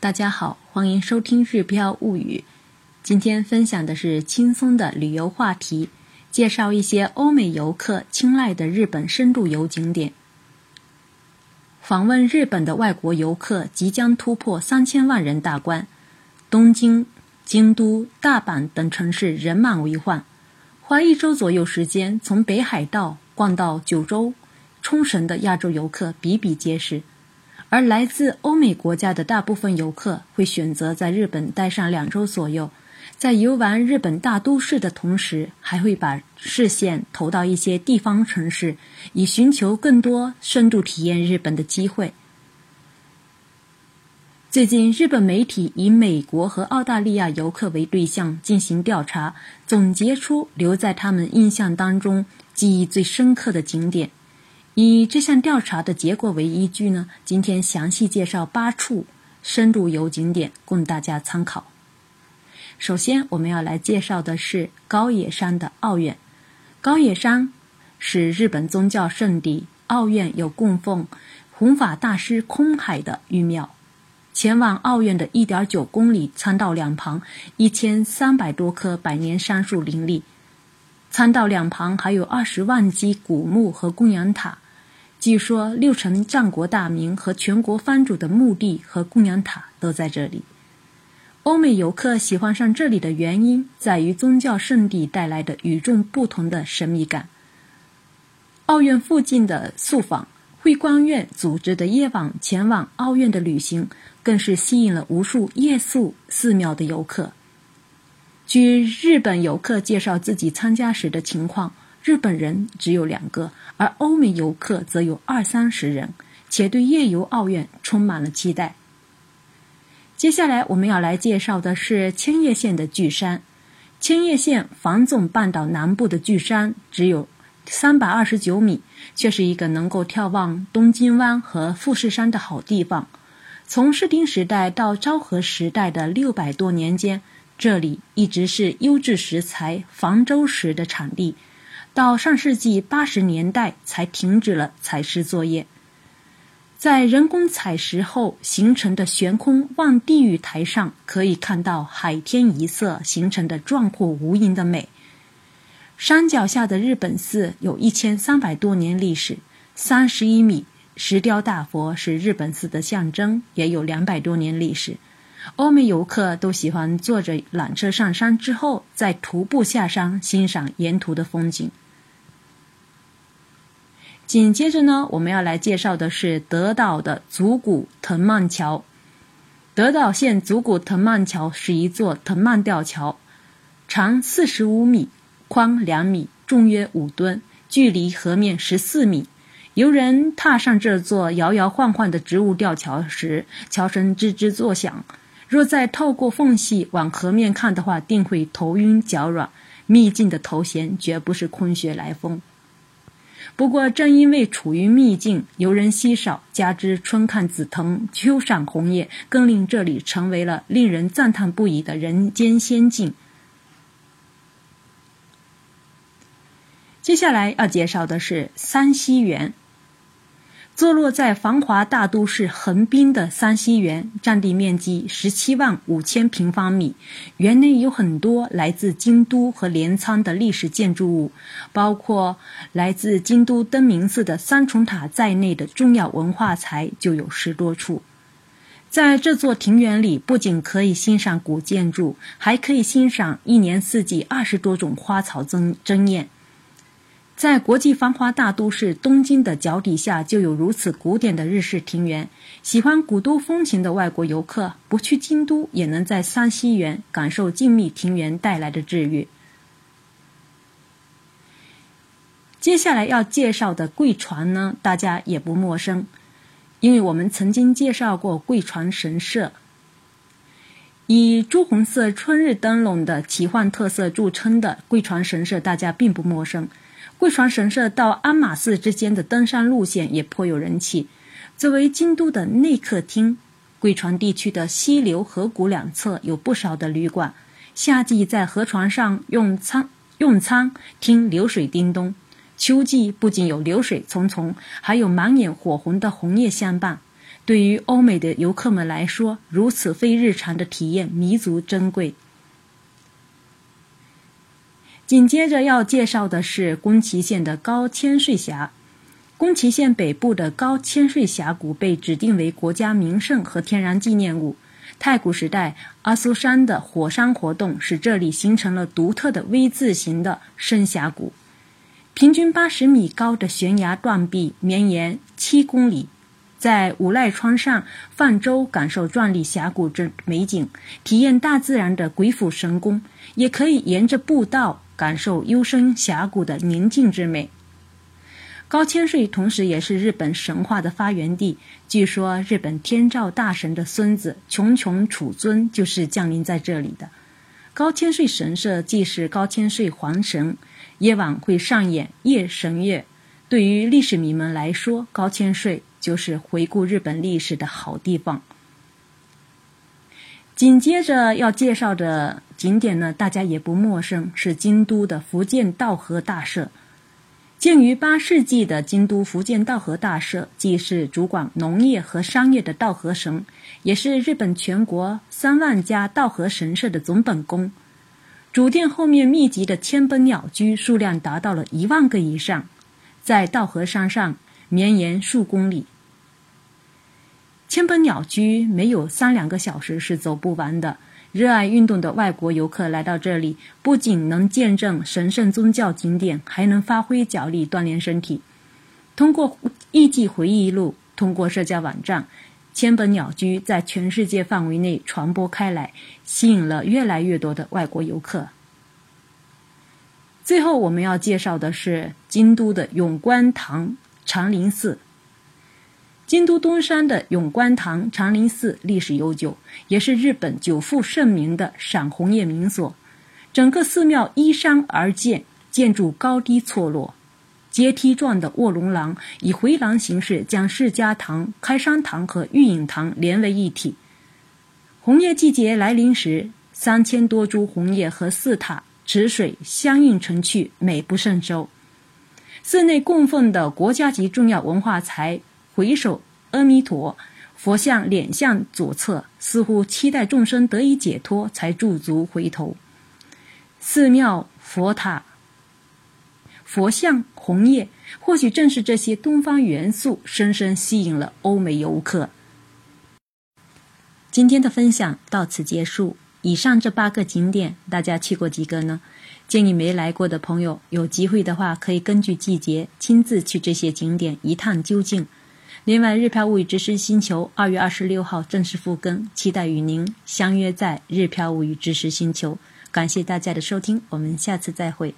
大家好，欢迎收听《日飘物语》。今天分享的是轻松的旅游话题，介绍一些欧美游客青睐的日本深度游景点。访问日本的外国游客即将突破三千万人大关，东京、京都、大阪等城市人满为患。花一周左右时间，从北海道逛到九州、冲绳的亚洲游客比比皆是。而来自欧美国家的大部分游客会选择在日本待上两周左右，在游玩日本大都市的同时，还会把视线投到一些地方城市，以寻求更多深度体验日本的机会。最近，日本媒体以美国和澳大利亚游客为对象进行调查，总结出留在他们印象当中记忆最深刻的景点。以这项调查的结果为依据呢，今天详细介绍八处深度游景点供大家参考。首先，我们要来介绍的是高野山的奥院。高野山是日本宗教圣地，奥院有供奉弘法大师空海的玉庙。前往奥院的1.9公里参道两旁，一千三百多棵百年杉树林立，参道两旁还有二十万基古墓和供养塔。据说六成战国大名和全国藩主的墓地和供养塔都在这里。欧美游客喜欢上这里的原因在于宗教圣地带来的与众不同的神秘感。奥院附近的宿坊、会观院组织的夜晚前往奥院的旅行，更是吸引了无数夜宿寺庙的游客。据日本游客介绍自己参加时的情况。日本人只有两个，而欧美游客则有二三十人，且对夜游奥运充满了期待。接下来我们要来介绍的是千叶县的巨山。千叶县房总半岛南部的巨山只有三百二十九米，却是一个能够眺望东京湾和富士山的好地方。从室町时代到昭和时代的六百多年间，这里一直是优质石材房州石的产地。到上世纪八十年代才停止了采石作业，在人工采石后形成的悬空望地狱台上，可以看到海天一色形成的壮阔无垠的美。山脚下的日本寺有一千三百多年历史，三十一米石雕大佛是日本寺的象征，也有两百多年历史。欧美游客都喜欢坐着缆车上山之后，再徒步下山欣赏沿途的风景。紧接着呢，我们要来介绍的是德岛的足谷藤蔓桥。德岛县足谷藤蔓桥是一座藤蔓吊桥，长四十五米，宽两米，重约五吨，距离河面十四米。游人踏上这座摇摇晃晃的植物吊桥时，桥身吱吱作响。若再透过缝隙往河面看的话，定会头晕脚软。秘境的头衔绝不是空穴来风。不过，正因为处于秘境，游人稀少，加之春看紫藤，秋赏红叶，更令这里成为了令人赞叹不已的人间仙境。接下来要介绍的是三溪园。坐落在繁华大都市横滨的三溪园，占地面积十七万五千平方米。园内有很多来自京都和镰仓的历史建筑物，包括来自京都登明寺的三重塔在内的重要文化财就有十多处。在这座庭园里，不仅可以欣赏古建筑，还可以欣赏一年四季二十多种花草争争艳。在国际繁华大都市东京的脚底下，就有如此古典的日式庭园。喜欢古都风情的外国游客，不去京都也能在三西园感受静谧庭园带来的治愈。接下来要介绍的贵船呢，大家也不陌生，因为我们曾经介绍过贵船神社，以朱红色春日灯笼的奇幻特色著称的贵船神社，大家并不陌生。贵船神社到鞍马寺之间的登山路线也颇有人气。作为京都的内客厅，贵船地区的溪流河谷两侧有不少的旅馆。夏季在河床上用餐用餐，听流水叮咚；秋季不仅有流水淙淙，还有满眼火红的红叶相伴。对于欧美的游客们来说，如此非日常的体验弥足珍贵。紧接着要介绍的是宫崎县的高千穗峡。宫崎县北部的高千穗峡谷被指定为国家名胜和天然纪念物。太古时代，阿苏山的火山活动使这里形成了独特的 V 字形的深峡谷。平均八十米高的悬崖断壁绵延七公里，在五赖川上泛舟感受壮丽峡谷之美景，体验大自然的鬼斧神工；也可以沿着步道感受幽深峡谷的宁静之美。高千穗同时也是日本神话的发源地。据说，日本天照大神的孙子穷穷楚尊就是降临在这里的。高千穗神社既是高千穗皇神，夜晚会上演夜神乐。对于历史迷们来说，高千穗就是回顾日本历史的好地方。紧接着要介绍的景点呢，大家也不陌生，是京都的福建道和大社。建于八世纪的京都福建道和大社，既是主管农业和商业的道和神，也是日本全国三万家道和神社的总本宫。主殿后面密集的千本鸟居数量达到了一万个以上，在道和山上绵延数公里。千本鸟居没有三两个小时是走不完的。热爱运动的外国游客来到这里，不仅能见证神圣宗教景点，还能发挥脚力锻炼身体。通过艺伎回忆录，通过社交网站，千本鸟居在全世界范围内传播开来，吸引了越来越多的外国游客。最后，我们要介绍的是京都的永观堂长林寺。京都东山的永观堂长林寺历史悠久，也是日本久负盛名的赏红叶名所。整个寺庙依山而建，建筑高低错落，阶梯状的卧龙廊以回廊形式将释迦堂、开山堂和玉隐堂连为一体。红叶季节来临时，三千多株红叶和寺塔、池水相映成趣，美不胜收。寺内供奉的国家级重要文化财。回首，阿弥陀佛像脸向左侧，似乎期待众生得以解脱，才驻足回头。寺庙、佛塔、佛像、红叶，或许正是这些东方元素，深深吸引了欧美游客。今天的分享到此结束。以上这八个景点，大家去过几个呢？建议没来过的朋友，有机会的话，可以根据季节亲自去这些景点一探究竟。另外，《日漂物语知识星球》二月二十六号正式复更，期待与您相约在《日漂物语知识星球》。感谢大家的收听，我们下次再会。